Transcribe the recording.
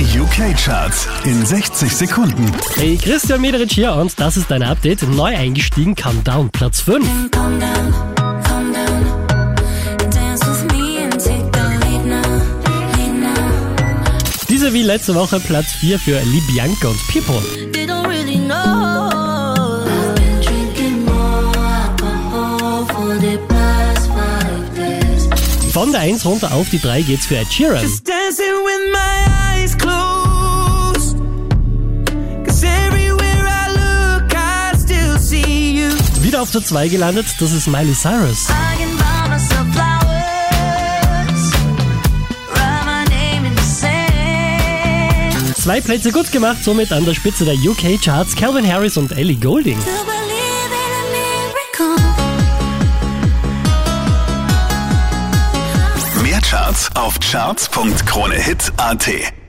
Die UK-Charts in 60 Sekunden. Hey, Christian Mederich hier und das ist dein Update. Neu eingestiegen, Countdown, Platz 5. Calm down, lead now. Diese wie letzte Woche Platz 4 für Libianca und days. Von der 1 runter auf die 3 geht's für Ed Sheeran. Wieder auf der 2 gelandet, das ist Miley Cyrus. Zwei Plätze gut gemacht, somit an der Spitze der UK-Charts Calvin Harris und Ellie miracle. Mehr Charts auf charts.kronehit.at.